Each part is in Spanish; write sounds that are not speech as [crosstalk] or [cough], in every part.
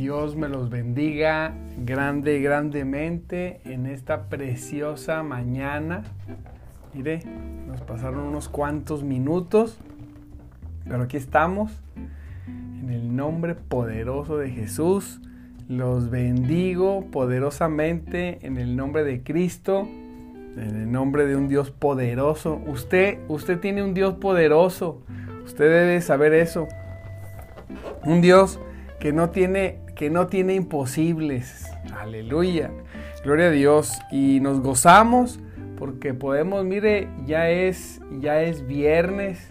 Dios me los bendiga grande, grandemente en esta preciosa mañana. Mire, nos pasaron unos cuantos minutos, pero aquí estamos. En el nombre poderoso de Jesús, los bendigo poderosamente en el nombre de Cristo, en el nombre de un Dios poderoso. Usted, usted tiene un Dios poderoso. Usted debe saber eso. Un Dios que no tiene que no tiene imposibles. Aleluya. Gloria a Dios y nos gozamos porque podemos, mire, ya es ya es viernes.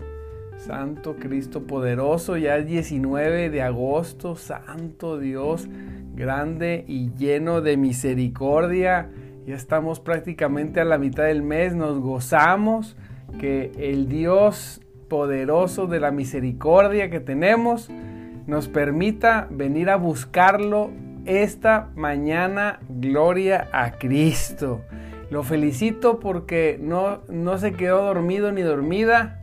Santo Cristo poderoso, ya es 19 de agosto, Santo Dios, grande y lleno de misericordia. Ya estamos prácticamente a la mitad del mes, nos gozamos que el Dios poderoso de la misericordia que tenemos nos permita venir a buscarlo esta mañana. Gloria a Cristo. Lo felicito porque no, no se quedó dormido ni dormida.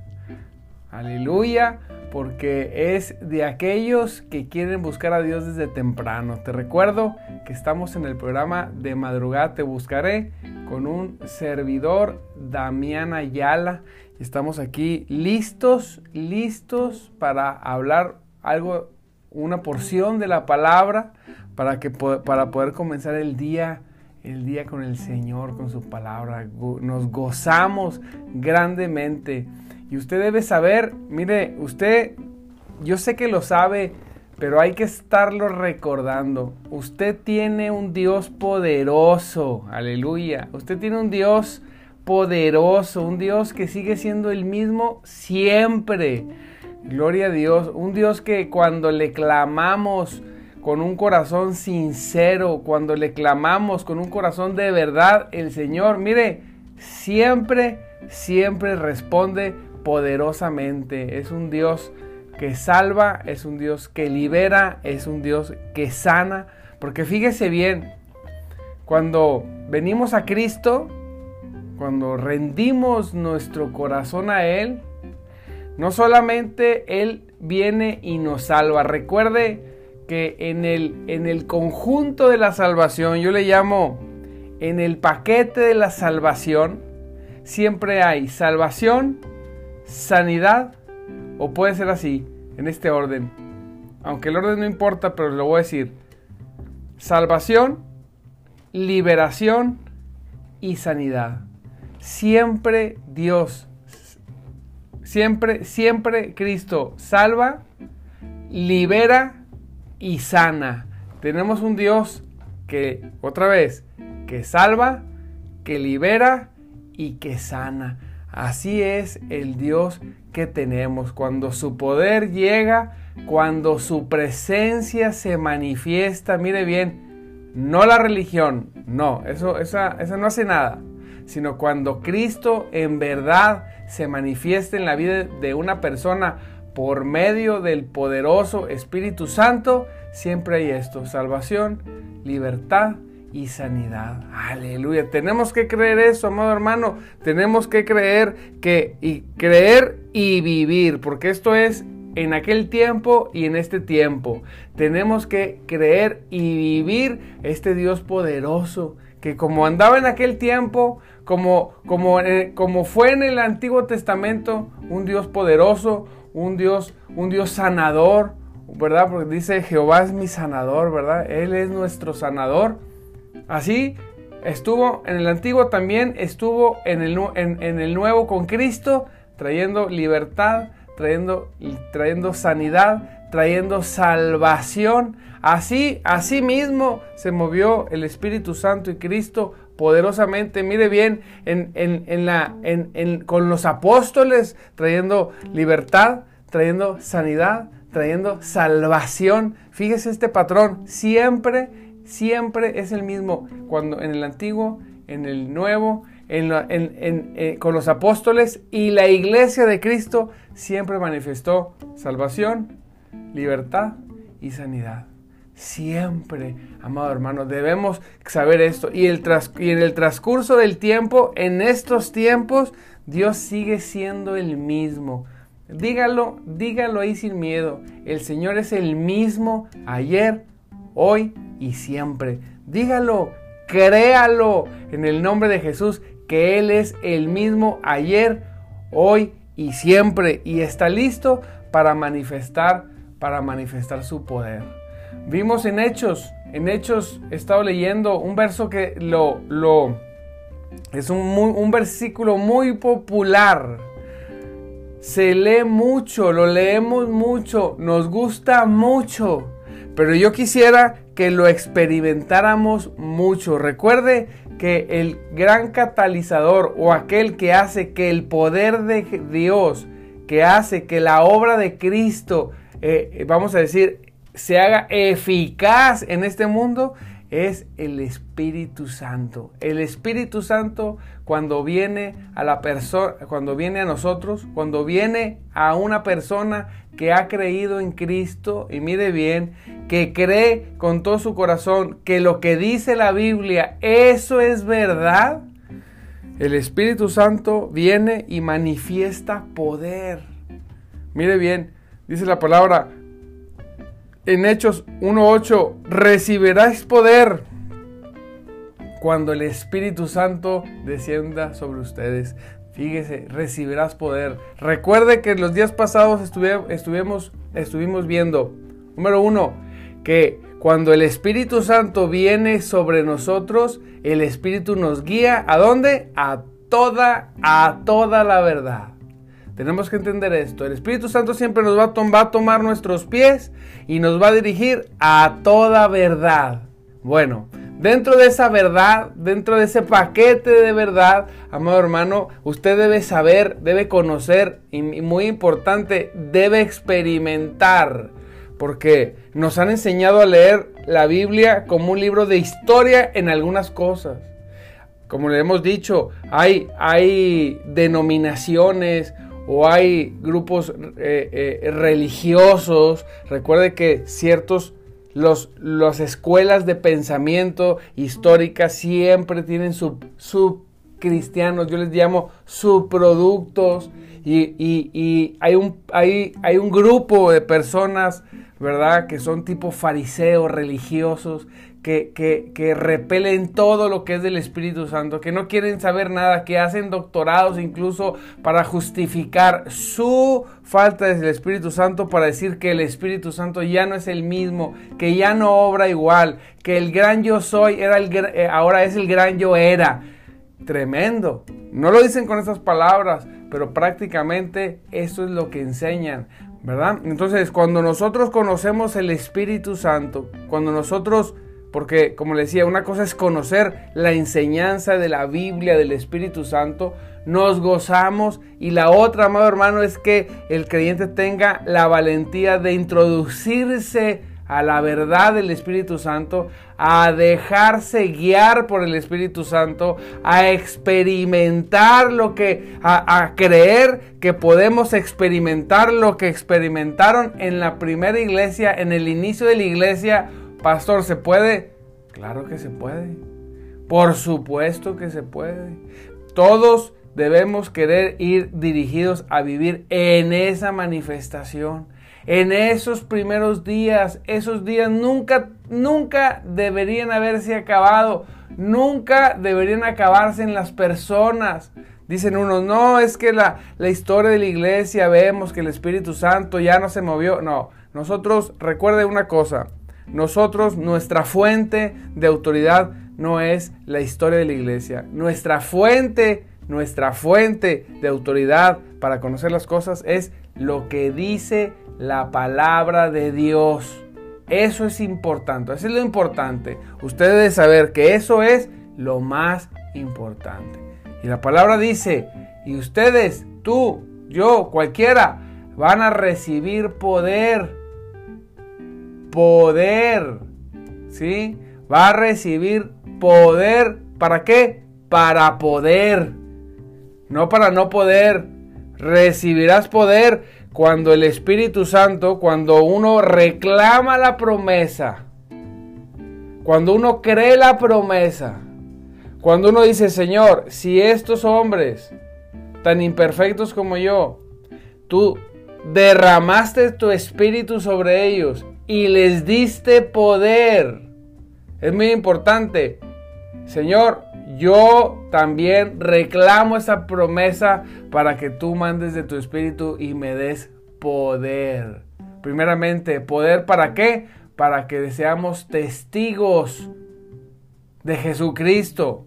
Aleluya. Porque es de aquellos que quieren buscar a Dios desde temprano. Te recuerdo que estamos en el programa de madrugada Te Buscaré con un servidor, Damián Ayala. Estamos aquí listos, listos para hablar algo una porción de la palabra para, que, para poder comenzar el día, el día con el Señor, con su palabra. Nos gozamos grandemente. Y usted debe saber, mire, usted, yo sé que lo sabe, pero hay que estarlo recordando. Usted tiene un Dios poderoso, aleluya. Usted tiene un Dios poderoso, un Dios que sigue siendo el mismo siempre. Gloria a Dios, un Dios que cuando le clamamos con un corazón sincero, cuando le clamamos con un corazón de verdad, el Señor, mire, siempre, siempre responde poderosamente. Es un Dios que salva, es un Dios que libera, es un Dios que sana. Porque fíjese bien, cuando venimos a Cristo, cuando rendimos nuestro corazón a Él, no solamente Él viene y nos salva. Recuerde que en el, en el conjunto de la salvación, yo le llamo en el paquete de la salvación, siempre hay salvación, sanidad, o puede ser así, en este orden. Aunque el orden no importa, pero lo voy a decir. Salvación, liberación y sanidad. Siempre Dios Siempre, siempre Cristo salva, libera y sana. Tenemos un Dios que, otra vez, que salva, que libera y que sana. Así es el Dios que tenemos. Cuando su poder llega, cuando su presencia se manifiesta, mire bien, no la religión, no, eso, esa, esa no hace nada, sino cuando Cristo en verdad se manifieste en la vida de una persona por medio del poderoso Espíritu Santo, siempre hay esto, salvación, libertad y sanidad. Aleluya. Tenemos que creer eso, amado hermano. Tenemos que creer que y creer y vivir, porque esto es en aquel tiempo y en este tiempo. Tenemos que creer y vivir este Dios poderoso que como andaba en aquel tiempo, como, como, eh, como fue en el Antiguo Testamento, un Dios poderoso, un Dios, un Dios sanador, ¿verdad? Porque dice Jehová es mi sanador, ¿verdad? Él es nuestro sanador. Así estuvo en el Antiguo también, estuvo en el, en, el Nuevo con Cristo, trayendo libertad, trayendo, trayendo sanidad, trayendo salvación. Así, así mismo se movió el Espíritu Santo y Cristo poderosamente, mire bien, en, con los apóstoles, trayendo libertad, trayendo sanidad, trayendo salvación. Fíjese este patrón, siempre, siempre es el mismo. Cuando en el antiguo, en el nuevo, eh, con los apóstoles y la iglesia de Cristo siempre manifestó salvación, libertad y sanidad. Siempre, amado hermano, debemos saber esto. Y, el y en el transcurso del tiempo, en estos tiempos, Dios sigue siendo el mismo. Dígalo, dígalo ahí sin miedo. El Señor es el mismo ayer, hoy y siempre. Dígalo, créalo en el nombre de Jesús, que Él es el mismo ayer, hoy y siempre. Y está listo para manifestar, para manifestar su poder. Vimos en Hechos, en Hechos he estado leyendo un verso que lo, lo es un, un versículo muy popular. Se lee mucho, lo leemos mucho, nos gusta mucho, pero yo quisiera que lo experimentáramos mucho. Recuerde que el gran catalizador o aquel que hace que el poder de Dios, que hace que la obra de Cristo, eh, vamos a decir, se haga eficaz en este mundo es el Espíritu Santo. El Espíritu Santo cuando viene a la persona, cuando viene a nosotros, cuando viene a una persona que ha creído en Cristo y mire bien, que cree con todo su corazón que lo que dice la Biblia, eso es verdad. El Espíritu Santo viene y manifiesta poder. Mire bien, dice la palabra, en Hechos 1.8, recibiráis poder cuando el Espíritu Santo descienda sobre ustedes. Fíjese, recibirás poder. Recuerde que en los días pasados estuvimos, estuvimos viendo, número uno, que cuando el Espíritu Santo viene sobre nosotros, el Espíritu nos guía a dónde? A toda, a toda la verdad. Tenemos que entender esto. El Espíritu Santo siempre nos va a, tomar nuestros pies y nos va a dirigir a toda verdad. Bueno, dentro de esa verdad, dentro de ese paquete de verdad, amado hermano, usted debe saber, debe conocer y muy importante, debe experimentar. Porque nos han enseñado a leer la Biblia como un libro de historia en algunas cosas. Como le hemos dicho, hay, denominaciones o hay grupos eh, eh, religiosos. Recuerde que ciertos, los, las escuelas de pensamiento históricas siempre tienen sub, cristianos, yo les llamo subproductos. Y, y, hay, un, hay, hay un grupo de personas, ¿verdad? Que son tipo fariseos religiosos, que, repelen todo lo que es del Espíritu Santo, que no quieren saber nada, que hacen doctorados incluso para justificar su falta del Espíritu Santo, para decir que el Espíritu Santo ya no es el mismo, que ya no obra igual, que el gran yo soy era el, eh, ahora es el gran yo era. Tremendo. No lo dicen con esas palabras, pero prácticamente eso es lo que enseñan. ¿verdad? Entonces, cuando nosotros conocemos el Espíritu Santo, cuando nosotros porque, como le decía, una cosa es conocer la enseñanza de la Biblia, del Espíritu Santo, nos gozamos y la otra, amado hermano, es que el creyente tenga la valentía de introducirse a la verdad del Espíritu Santo, a dejarse guiar por el Espíritu Santo, a experimentar lo que, a, a, creer que podemos experimentar lo que experimentaron en la primera iglesia, en el inicio de la iglesia, Pastor, ¿se puede? Claro que se puede. Por supuesto que se puede. Todos debemos querer ir dirigidos a vivir en esa manifestación. En esos primeros días, esos días nunca, nunca deberían haberse acabado. Nunca deberían acabarse en las personas. Dicen unos, no, es que la, la historia de la iglesia vemos que el Espíritu Santo ya no se movió. No, nosotros recuerde una cosa, nosotros, nuestra fuente de autoridad no es la historia de la iglesia. Nuestra fuente, nuestra fuente de autoridad para conocer las cosas es lo que dice la palabra de Dios. Eso es importante, eso es lo importante. Usted debe saber que eso es lo más importante. Y la palabra dice, y ustedes, tú, yo, cualquiera, van a recibir poder poder. ¿Sí? Va a recibir poder. ¿Para qué? para poder, no para no poder. Recibirás poder cuando el Espíritu Santo, cuando uno reclama la promesa, cuando uno cree la promesa, cuando uno dice, Señor, si estos hombres tan imperfectos como yo, tú derramaste tu espíritu sobre ellos y les diste poder. Es muy importante. Señor, yo también reclamo esa promesa para que tú mandes de tu espíritu y me des poder. Primeramente, poder para qué? Para que seamos testigos de Jesucristo.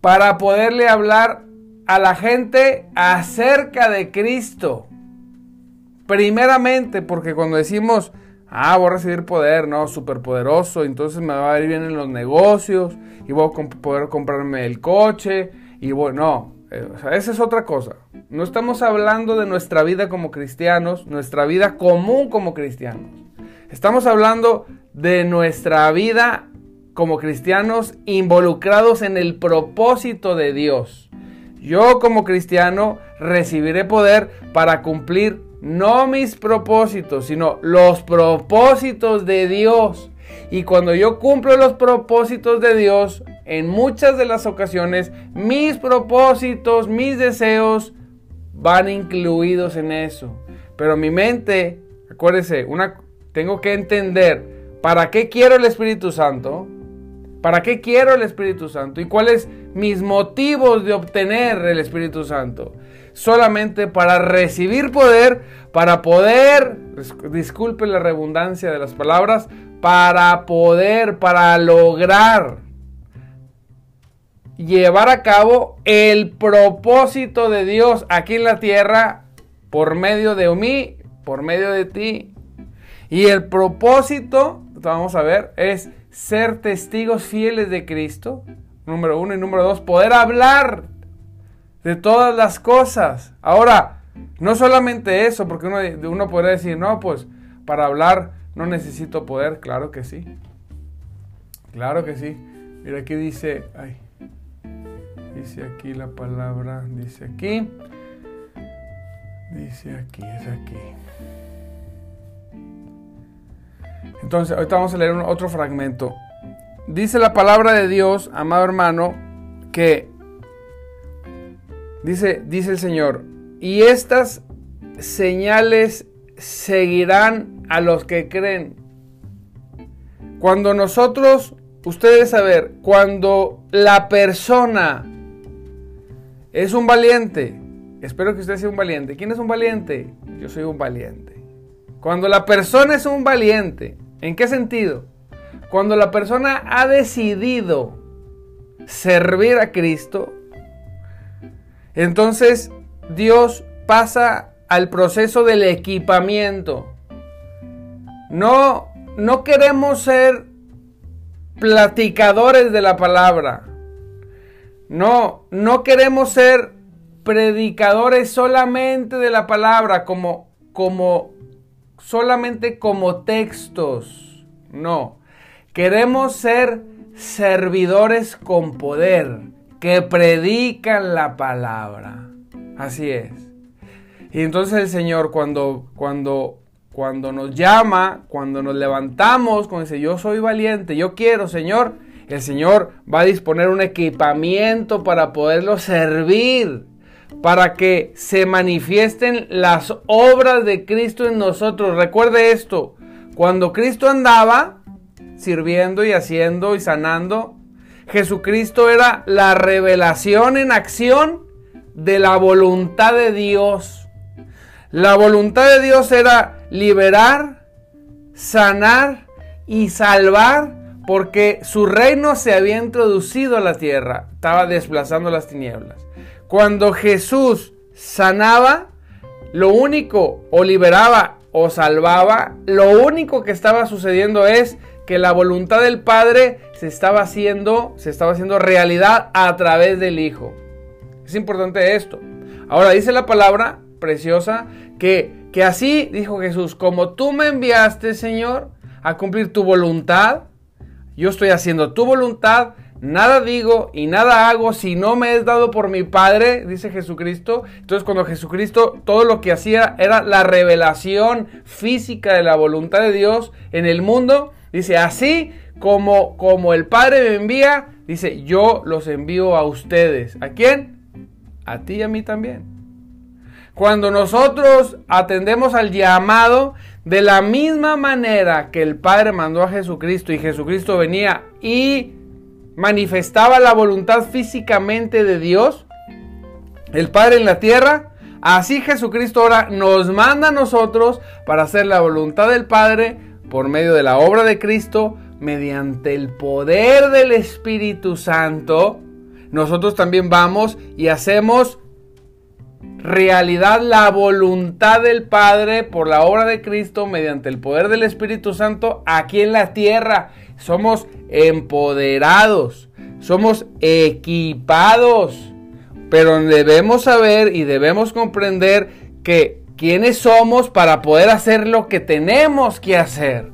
Para poderle hablar a la gente acerca de Cristo. Primeramente, porque cuando decimos, ah, voy a recibir poder, no, superpoderoso, entonces me va a ir bien en los negocios y voy a poder comprarme el coche y bueno, no, eh, esa es otra cosa. No estamos hablando de nuestra vida como cristianos, nuestra vida común como cristianos. Estamos hablando de nuestra vida como cristianos involucrados en el propósito de Dios. Yo como cristiano recibiré poder para cumplir no mis propósitos, sino los propósitos de Dios. Y cuando yo cumplo los propósitos de Dios, en muchas de las ocasiones, mis propósitos, mis deseos van incluidos en eso. Pero mi mente, acuérdese, una, tengo que entender para qué quiero el Espíritu Santo, para qué quiero el Espíritu Santo y cuáles mis motivos de obtener el Espíritu Santo. Solamente para recibir poder, para poder, disculpe la redundancia de las palabras, para poder, para lograr llevar a cabo el propósito de Dios aquí en la tierra por medio de mí, por medio de ti. Y el propósito, vamos a ver, es ser testigos fieles de Cristo, número uno, y número dos, poder hablar de todas las cosas. Ahora, no solamente eso, porque uno, uno podría decir, no, pues para hablar no necesito poder, claro que sí. Claro que sí. Mira aquí dice, ay, dice aquí la palabra, dice aquí, dice aquí, es aquí. Entonces, ahorita vamos a leer otro fragmento. Dice la palabra de Dios, amado hermano, que dice, dice el Señor, y estas señales seguirán a los que creen. Cuando nosotros, ustedes saber, cuando la persona es un valiente, espero que usted sea un valiente. ¿Quién es un valiente? Yo soy un valiente. Cuando la persona es un valiente, ¿en qué sentido? Cuando la persona ha decidido servir a Cristo, entonces Dios pasa al proceso del equipamiento. No, no queremos ser platicadores de la palabra. No, no queremos ser predicadores solamente de la palabra como como solamente como textos. No. Queremos ser servidores con poder que predican la palabra. Así es. Y entonces el Señor cuando cuando cuando nos llama, cuando nos levantamos, cuando dice, yo soy valiente, yo quiero, Señor, el Señor va a disponer un equipamiento para poderlo servir, para que se manifiesten las obras de Cristo en nosotros. Recuerde esto, cuando Cristo andaba sirviendo y haciendo y sanando, Jesucristo era la revelación en acción de la voluntad de Dios. La voluntad de Dios era liberar, sanar y salvar porque su reino se había introducido a la tierra, estaba desplazando las tinieblas. Cuando Jesús sanaba, lo único o liberaba o salvaba, lo único que estaba sucediendo es que la voluntad del Padre se estaba haciendo, se estaba haciendo realidad a través del Hijo. Es importante esto. Ahora dice la palabra preciosa que, que así dijo Jesús, como tú me enviaste, Señor, a cumplir tu voluntad, yo estoy haciendo tu voluntad, nada digo y nada hago si no me es dado por mi Padre, dice Jesucristo. Entonces cuando Jesucristo todo lo que hacía era la revelación física de la voluntad de Dios en el mundo, dice, así como, como el Padre me envía, dice, yo los envío a ustedes. ¿A quién? A ti y a mí también. Cuando nosotros atendemos al llamado, de la misma manera que el Padre mandó a Jesucristo y Jesucristo venía y manifestaba la voluntad físicamente de Dios, el Padre en la tierra, así Jesucristo ahora nos manda a nosotros para hacer la voluntad del Padre por medio de la obra de Cristo, mediante el poder del Espíritu Santo. Nosotros también vamos y hacemos realidad la voluntad del Padre por la obra de Cristo mediante el poder del Espíritu Santo aquí en la tierra. Somos empoderados, somos equipados, pero debemos saber y debemos comprender que quiénes somos para poder hacer lo que tenemos que hacer.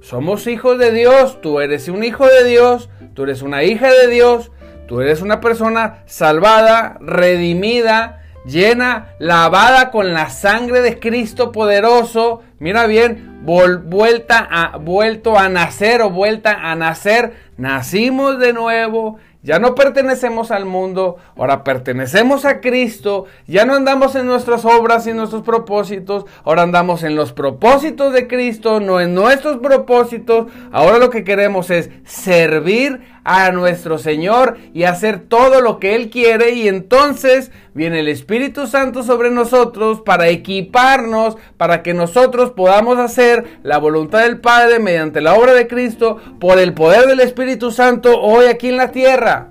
Somos hijos de Dios, tú eres un hijo de Dios, tú eres una hija de Dios, tú eres una persona salvada, redimida, llena, lavada con la sangre de Cristo poderoso, mira bien, vuelta a, vuelto a nacer o vuelta a nacer, nacimos de nuevo, ya no pertenecemos al mundo, ahora pertenecemos a Cristo, ya no andamos en nuestras obras y nuestros propósitos, ahora andamos en los propósitos de Cristo, no en nuestros propósitos, ahora lo que queremos es servir a nuestro Señor y hacer todo lo que Él quiere y entonces viene el Espíritu Santo sobre nosotros para equiparnos, para que nosotros podamos hacer la voluntad del Padre mediante la obra de Cristo por el poder del Espíritu Santo hoy aquí en la tierra.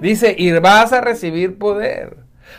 Dice, y vas a recibir poder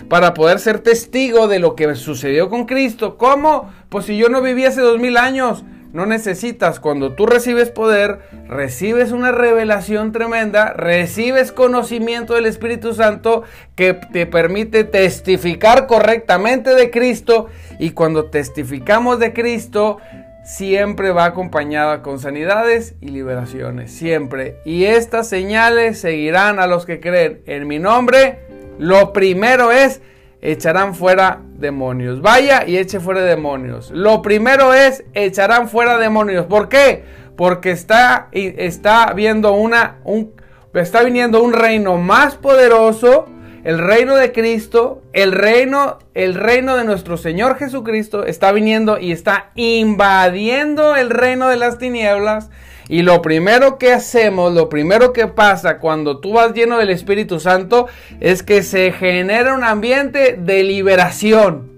para poder ser testigo de lo que sucedió con Cristo. ¿Cómo? Pues si yo no viví hace dos mil años, no necesitas, cuando tú recibes poder, recibes una revelación tremenda, recibes conocimiento del Espíritu Santo que te permite testificar correctamente de Cristo y cuando testificamos de Cristo, siempre va acompañada con sanidades y liberaciones, siempre. Y estas señales seguirán a los que creen en mi nombre. Lo primero es echarán fuera demonios. Vaya y eche fuera demonios. Lo primero es echarán fuera demonios. ¿Por qué? Porque está, está viendo una, un, está viniendo un reino más poderoso, el reino de Cristo, el reino, el reino de nuestro Señor Jesucristo está viniendo y está invadiendo el reino de las tinieblas y lo primero que hacemos, lo primero que pasa cuando tú vas lleno del Espíritu Santo es que se genera un ambiente de liberación.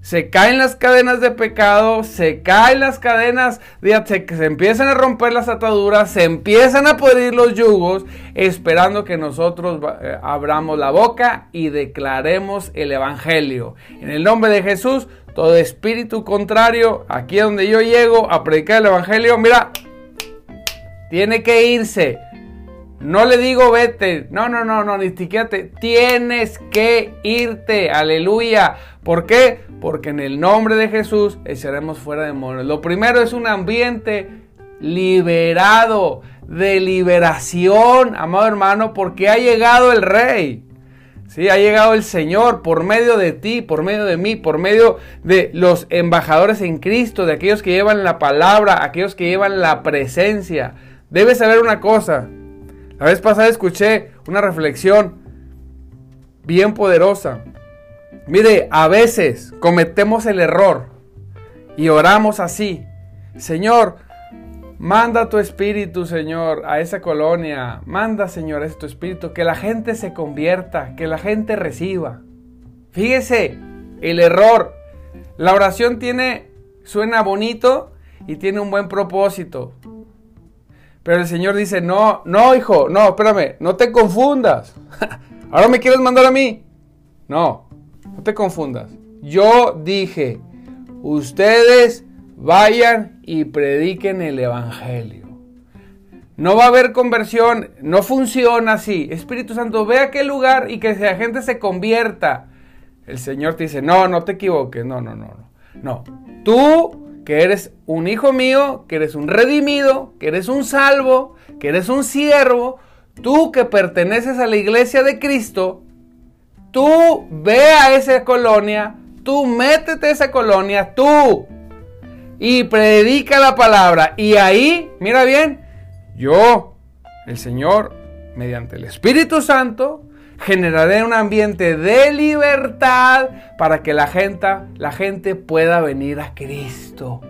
Se caen las cadenas de pecado, se caen las cadenas, de, se, se empiezan a romper las ataduras, se empiezan a poder los yugos, esperando que nosotros eh, abramos la boca y declaremos el Evangelio. En el nombre de Jesús, todo espíritu contrario, aquí donde yo llego a predicar el Evangelio, mira, tiene que irse. No le digo vete. No, no, no, no, ni siquiera te. Tienes que irte. Aleluya. ¿Por qué? Porque en el nombre de Jesús echaremos fuera demonios. Lo primero es un ambiente liberado, de liberación, amado hermano, porque ha llegado el Rey. Sí, ha llegado el Señor por medio de ti, por medio de mí, por medio de los embajadores en Cristo, de aquellos que llevan la palabra, aquellos que llevan la presencia. Debes saber una cosa. La vez pasada escuché una reflexión bien poderosa. Mire, a veces cometemos el error y oramos así. Señor, manda tu espíritu, Señor, a esa colonia. Manda, Señor, ese tu espíritu, que la gente se convierta, que la gente reciba. Fíjese, el error. La oración tiene, suena bonito y tiene un buen propósito. Pero el Señor dice, no, no, hijo, no, espérame, no te confundas. [laughs] Ahora me quieres mandar a mí. No, no te confundas. Yo dije, ustedes vayan y prediquen el Evangelio. No va a haber conversión, no funciona así. Espíritu Santo, ve a aquel lugar y que la gente se convierta. El Señor te dice, no, no te equivoques, no, no, no, no. No, tú que eres un hijo mío, que eres un redimido, que eres un salvo, que eres un siervo, tú que perteneces a la iglesia de Cristo, tú ve a esa colonia, tú métete a esa colonia, tú, y predica la palabra. Y ahí, mira bien, yo, el Señor, mediante el Espíritu Santo, generaré un ambiente de libertad para que la gente, la gente pueda venir a Cristo.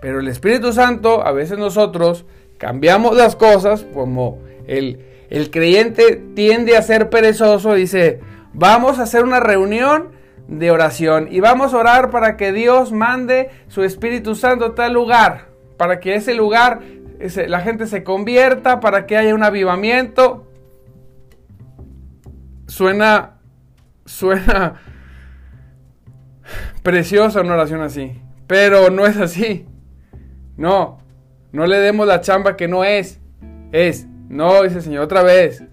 Pero el Espíritu Santo, a veces nosotros cambiamos las cosas, como el, el creyente tiende a ser perezoso, dice, vamos a hacer una reunión de oración y vamos a orar para que Dios mande su Espíritu Santo a tal lugar, para que ese lugar la gente se convierta, para que haya un avivamiento. Suena, suena preciosa una oración así, pero no es así. No, no le demos la chamba que no es. Es, no, dice el Señor otra vez.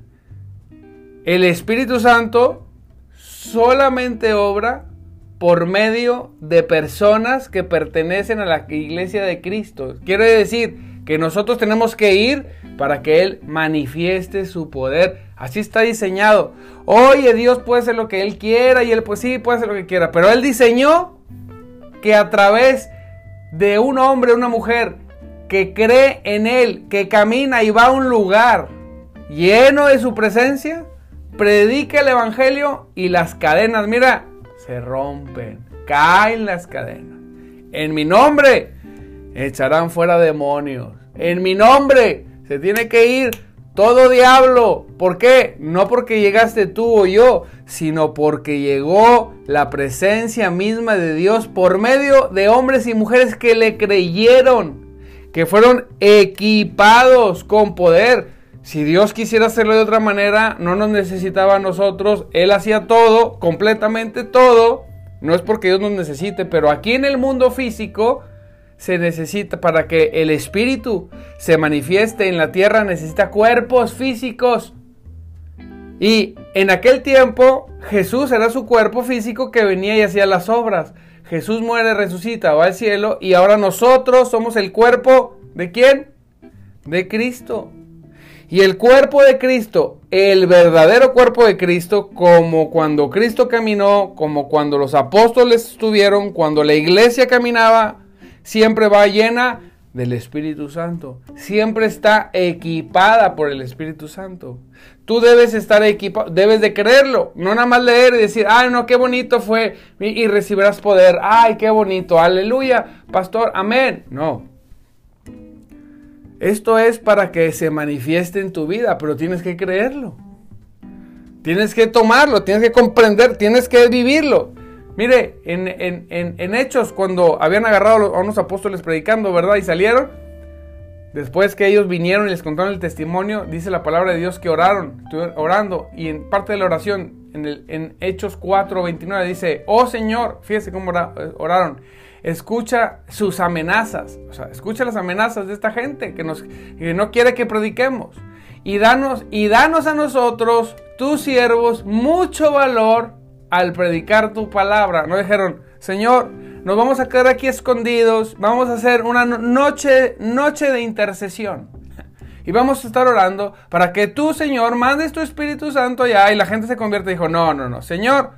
El Espíritu Santo solamente obra por medio de personas que pertenecen a la iglesia de Cristo. Quiere decir que nosotros tenemos que ir para que Él manifieste su poder. Así está diseñado. Oye, Dios puede hacer lo que Él quiera y Él pues sí puede hacer lo que quiera. Pero Él diseñó que a través de un hombre, una mujer que cree en Él, que camina y va a un lugar lleno de su presencia, predica el Evangelio y las cadenas, mira, se rompen, caen las cadenas. En mi nombre echarán fuera demonios. En mi nombre se tiene que ir todo diablo. ¿Por qué? No porque llegaste tú o yo, sino porque llegó la presencia misma de Dios por medio de hombres y mujeres que le creyeron, que fueron equipados con poder. Si Dios quisiera hacerlo de otra manera, no nos necesitaba a nosotros. Él hacía todo, completamente todo. No es porque Dios nos necesite, pero aquí en el mundo físico se necesita para que el espíritu se manifieste en la tierra, necesita cuerpos físicos. Y en aquel tiempo Jesús era su cuerpo físico que venía y hacía las obras. Jesús muere, resucita, va al cielo y ahora nosotros somos el cuerpo de quién? De Cristo. Y el cuerpo de Cristo, el verdadero cuerpo de Cristo, como cuando Cristo caminó, como cuando los apóstoles estuvieron, cuando la iglesia caminaba, siempre va llena del Espíritu Santo. Siempre está equipada por el Espíritu Santo. Tú debes estar equipado, debes de creerlo, no nada más leer y decir, ay no, qué bonito fue y, recibirás poder, ay, qué bonito, aleluya, pastor, amén. No. Esto es para que se manifieste en tu vida, pero tienes que creerlo. Tienes que tomarlo, tienes que comprender, tienes que vivirlo. Mire, en, Hechos, cuando habían agarrado a unos apóstoles predicando, ¿verdad? Y salieron, después que ellos vinieron y les contaron el testimonio, dice la palabra de Dios que oraron, estuvieron orando, y en parte de la oración, en, el, en Hechos 4, 29, dice, oh Señor, fíjese cómo oraron, escucha sus amenazas, o sea, escucha las amenazas de esta gente que, nos, que no quiere que prediquemos. Y danos, y danos a nosotros, tus siervos, mucho valor al predicar tu palabra. No dijeron, Señor, nos vamos a quedar aquí escondidos, vamos a hacer una noche, noche de intercesión. [laughs] Y vamos a estar orando para que tú, Señor, mandes tu Espíritu Santo allá y la gente se convierte. Y dijo, no, no, no, Señor,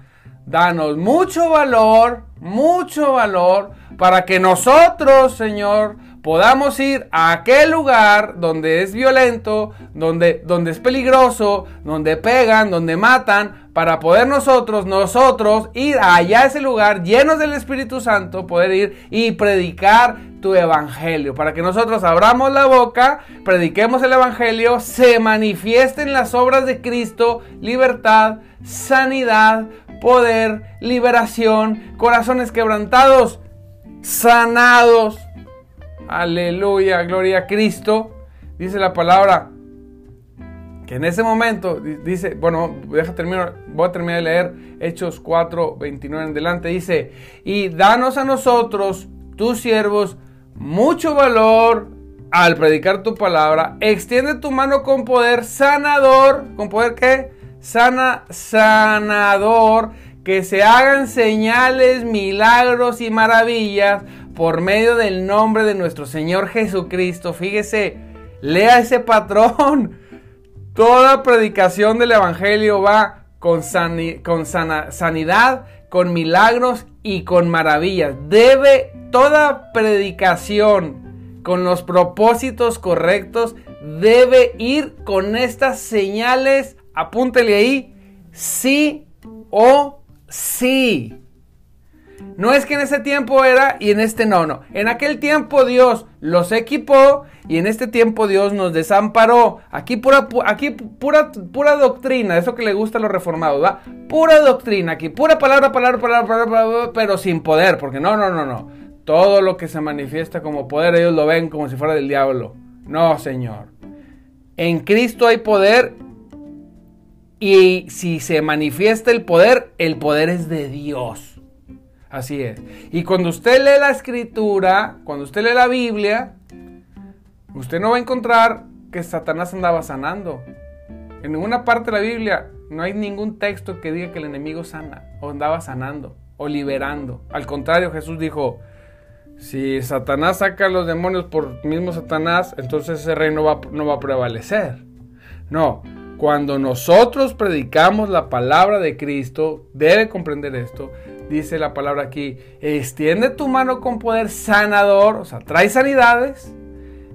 danos mucho valor, mucho valor, para que nosotros, Señor, podamos ir a aquel lugar donde es violento, donde, donde es peligroso, donde pegan, donde matan, para poder nosotros, nosotros ir allá a ese lugar llenos del Espíritu Santo, poder ir y predicar tu evangelio, para que nosotros abramos la boca, prediquemos el evangelio, se manifiesten las obras de Cristo, libertad, sanidad, poder, liberación, corazones quebrantados, sanados, Aleluya, gloria a Cristo. Dice la palabra que en ese momento dice, bueno, deja terminar, voy a terminar de leer Hechos 4, 29 en adelante. Dice, y danos a nosotros, tus siervos, mucho valor al predicar tu palabra. Extiende tu mano con poder sanador. ¿Con poder qué? Sana, sanador. Que se hagan señales, milagros y maravillas por medio del nombre de nuestro Señor Jesucristo. Fíjese, lea ese patrón. Toda predicación del Evangelio va con, sanidad, con milagros y con maravillas. Debe toda predicación con los propósitos correctos, debe ir con estas señales, apúntele ahí, sí o sí. No es que en ese tiempo era y en este no, no. En aquel tiempo Dios los equipó y en este tiempo Dios nos desamparó. Aquí pura, aquí pura, pura doctrina, eso que le gusta a los reformados, ¿va? Pura doctrina aquí, pura palabra, palabra, palabra, palabra, pero sin poder, porque no, no, no, no. Todo lo que se manifiesta como poder, ellos lo ven como si fuera del diablo. No, Señor. En Cristo hay poder y si se manifiesta el poder, el poder es de Dios. Así es. Y cuando usted lee la escritura, cuando usted lee la Biblia, usted no va a encontrar que Satanás andaba sanando. En ninguna parte de la Biblia no hay ningún texto que diga que el enemigo sana o andaba sanando o liberando. Al contrario, Jesús dijo, si Satanás saca a los demonios por mismo Satanás, entonces ese reino no va a prevalecer. No, cuando nosotros predicamos la palabra de Cristo, debe comprender esto, dice la palabra aquí, extiende tu mano con poder sanador, o sea, trae sanidades,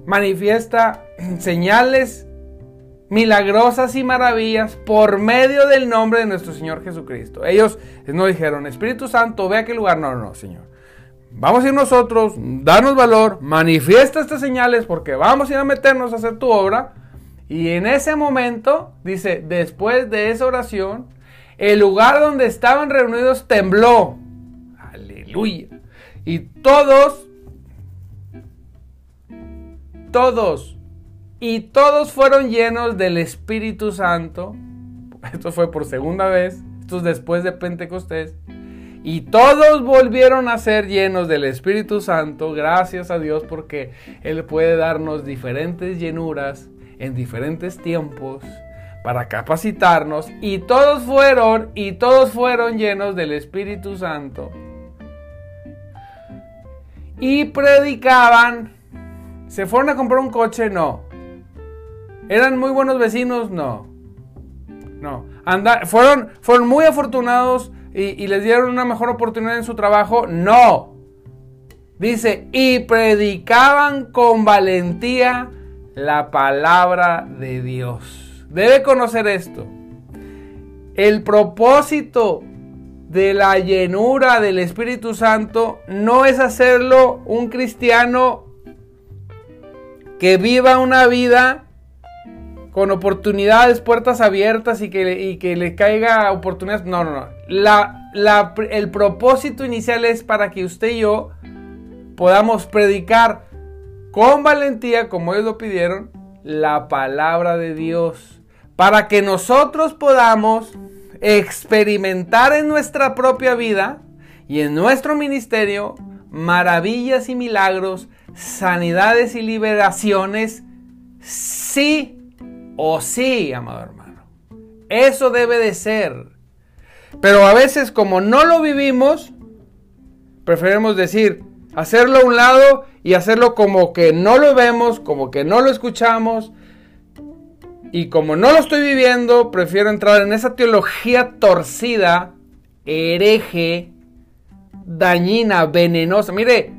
manifiesta [clears throat] señales milagrosas y maravillas por medio del nombre de nuestro Señor Jesucristo. Ellos no dijeron, Espíritu Santo, ve a aquel lugar. No, no, Señor. Vamos a ir nosotros, danos valor, manifiesta estas señales porque vamos a ir a meternos a hacer tu obra. Y en ese momento, dice, después de esa oración, el lugar donde estaban reunidos tembló. Aleluya. Y todos, todos, y todos fueron llenos del Espíritu Santo. Esto fue por segunda vez. Esto es después de Pentecostés. Y todos volvieron a ser llenos del Espíritu Santo, gracias a Dios, porque Él puede darnos diferentes llenuras en diferentes tiempos para capacitarnos y todos fueron y todos fueron llenos del Espíritu Santo y predicaban. ¿Se fueron a comprar un coche? No. ¿Eran muy buenos vecinos? No. No. Anda, ¿fueron, ¿Fueron muy afortunados y les dieron una mejor oportunidad en su trabajo? No. Dice, y predicaban con valentía la palabra de Dios. Debe conocer esto. El propósito de la llenura del Espíritu Santo no es hacerlo un cristiano que viva una vida con oportunidades, puertas abiertas y que, que le caiga oportunidades. No, no, no. El propósito inicial es para que usted y yo podamos predicar con valentía, como ellos lo pidieron, la palabra de Dios para que nosotros podamos experimentar en nuestra propia vida y en nuestro ministerio maravillas y milagros, sanidades y liberaciones, sí o sí, amado hermano. Eso debe de ser. Pero a veces como no lo vivimos, preferimos decir, hacerlo a un lado y hacerlo como que no lo vemos, como que no lo escuchamos, y como no lo estoy viviendo, prefiero entrar en esa teología torcida, hereje, dañina, venenosa. Mire,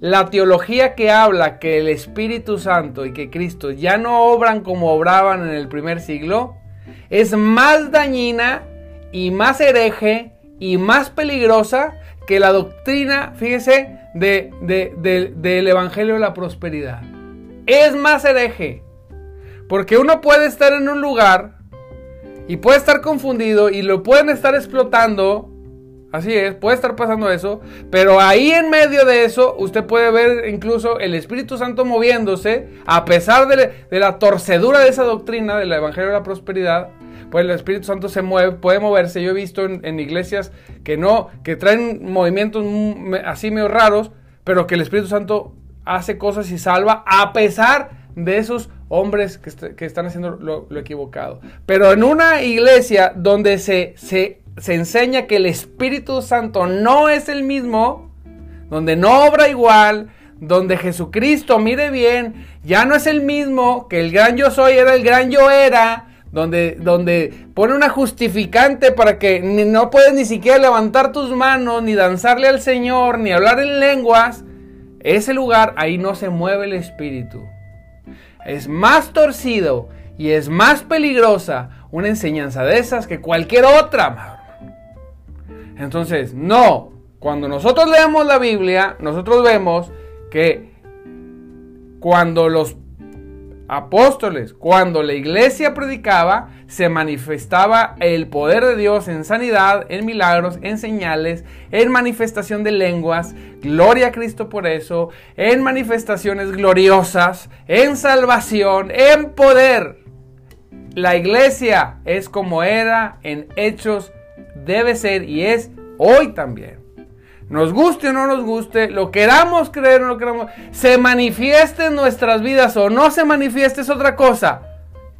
la teología que habla que el Espíritu Santo y que Cristo ya no obran como obraban en el primer siglo, es más dañina y más hereje y más peligrosa que la doctrina, fíjese, de, del Evangelio de la Prosperidad. Es más hereje. Porque uno puede estar en un lugar y puede estar confundido y lo pueden estar explotando. Así es, puede estar pasando eso. Pero ahí en medio de eso, usted puede ver incluso el Espíritu Santo moviéndose, a pesar de, la torcedura de esa doctrina del Evangelio de la Prosperidad. Pues el Espíritu Santo se mueve, puede moverse. Yo he visto en, en iglesias que no, que traen movimientos así medio raros, pero que el Espíritu Santo hace cosas y salva a pesar de esos hombres que, están haciendo lo, equivocado. Pero en una iglesia donde se, se, se enseña que el Espíritu Santo no es el mismo, donde no obra igual, donde Jesucristo, mire bien, ya no es el mismo, que el gran yo soy era el gran yo era, donde, donde pone una justificante para que no puedes ni siquiera levantar tus manos, ni danzarle al Señor, ni hablar en lenguas, ese lugar ahí no se mueve el espíritu. Es más torcido y es más peligrosa una enseñanza de esas que cualquier otra. Entonces, no, cuando nosotros leemos la Biblia, nosotros vemos que cuando los apóstoles, cuando la iglesia predicaba, se manifestaba el poder de Dios en sanidad, en milagros, en señales, en manifestación de lenguas, gloria a Cristo por eso, en manifestaciones gloriosas, en salvación, en poder. La iglesia es como era en hechos, debe ser y es hoy también nos guste o no nos guste, lo queramos creer o no queramos, se manifieste en nuestras vidas o no se manifieste es otra cosa.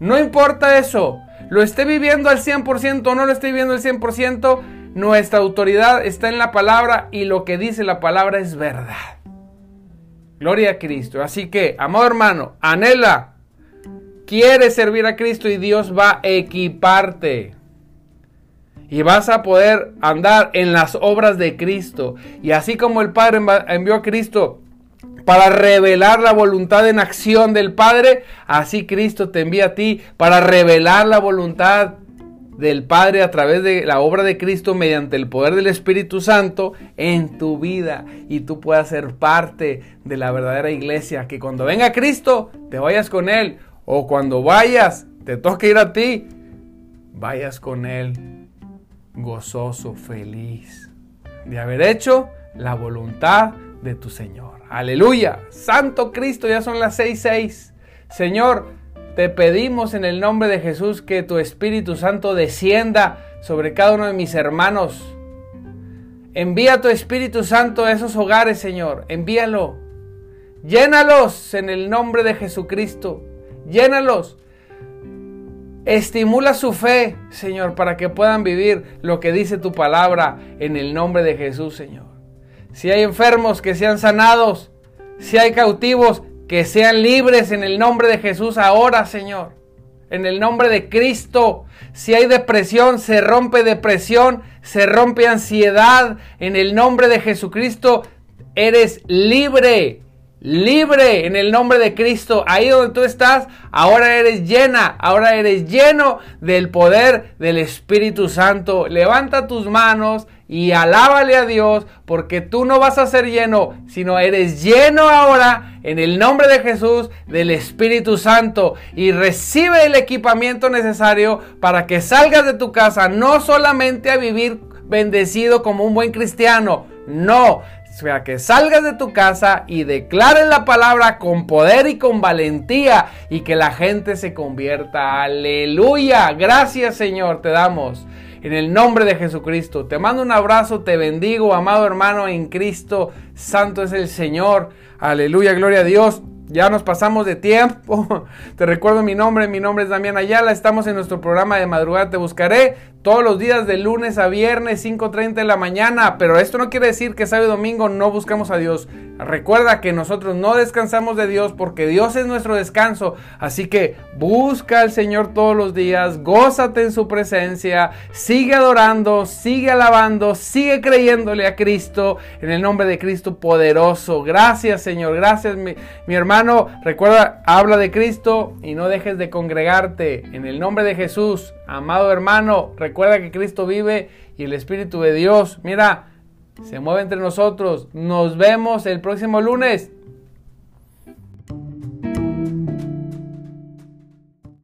No importa eso. Lo esté viviendo al 100% o no lo esté viviendo al 100%, nuestra autoridad está en la palabra y lo que dice la palabra es verdad. Gloria a Cristo. Así que, amado hermano, anhela, quiere servir a Cristo y Dios va a equiparte y vas a poder andar en las obras de Cristo. Y así como el Padre envió a Cristo para revelar la voluntad en acción del Padre, así Cristo te envía a ti para revelar la voluntad del Padre a través de la obra de Cristo mediante el poder del Espíritu Santo en tu vida y tú puedas ser parte de la verdadera iglesia. Que cuando venga Cristo te vayas con Él o cuando vayas te toque ir a ti, vayas con Él gozoso, feliz de haber hecho la voluntad de tu Señor. Aleluya. Santo Cristo, ya son las seis seis. Señor, te pedimos en el nombre de Jesús que tu Espíritu Santo descienda sobre cada uno de mis hermanos. Envía tu Espíritu Santo a esos hogares, Señor. Envíalo. Llénalos en el nombre de Jesucristo. Llénalos Estimula su fe, Señor, para que puedan vivir lo que dice tu palabra en el nombre de Jesús, Señor. Si hay enfermos, que sean sanados. Si hay cautivos, que sean libres en el nombre de Jesús ahora, Señor. En el nombre de Cristo. Si hay depresión, se rompe depresión, se rompe ansiedad. En el nombre de Jesucristo, eres libre libre en el nombre de Cristo. Ahí donde tú estás, ahora eres llena, ahora eres lleno del poder del Espíritu Santo. Levanta tus manos y alábale a Dios porque tú no vas a ser lleno, sino eres lleno ahora en el nombre de Jesús del Espíritu Santo y recibe el equipamiento necesario para que salgas de tu casa no solamente a vivir bendecido como un buen cristiano, no, o sea, que salgas de tu casa y declares la palabra con poder y con valentía y que la gente se convierta. Aleluya. Gracias Señor, te damos. En el nombre de Jesucristo. Te mando un abrazo, te bendigo, amado hermano en Cristo. Santo es el Señor. Aleluya, gloria a Dios. Ya nos pasamos de tiempo. [laughs] Te recuerdo mi nombre, mi nombre es Damián Ayala. Estamos en nuestro programa de madrugada Te Buscaré todos los días de lunes a viernes 5.30 de la mañana, pero esto no quiere decir que sábado y domingo no buscamos a Dios. Recuerda que nosotros no descansamos de Dios porque Dios es nuestro descanso, así que busca al Señor todos los días, gózate en su presencia, sigue adorando, sigue alabando, sigue creyéndole a Cristo en el nombre de Cristo poderoso. Gracias Señor, gracias mi, mi hermano. Recuerda, habla de Cristo y no dejes de congregarte en el nombre de Jesús. Amado hermano, recuerda que Cristo vive y el Espíritu de Dios, mira, se mueve entre nosotros. Nos vemos el próximo lunes.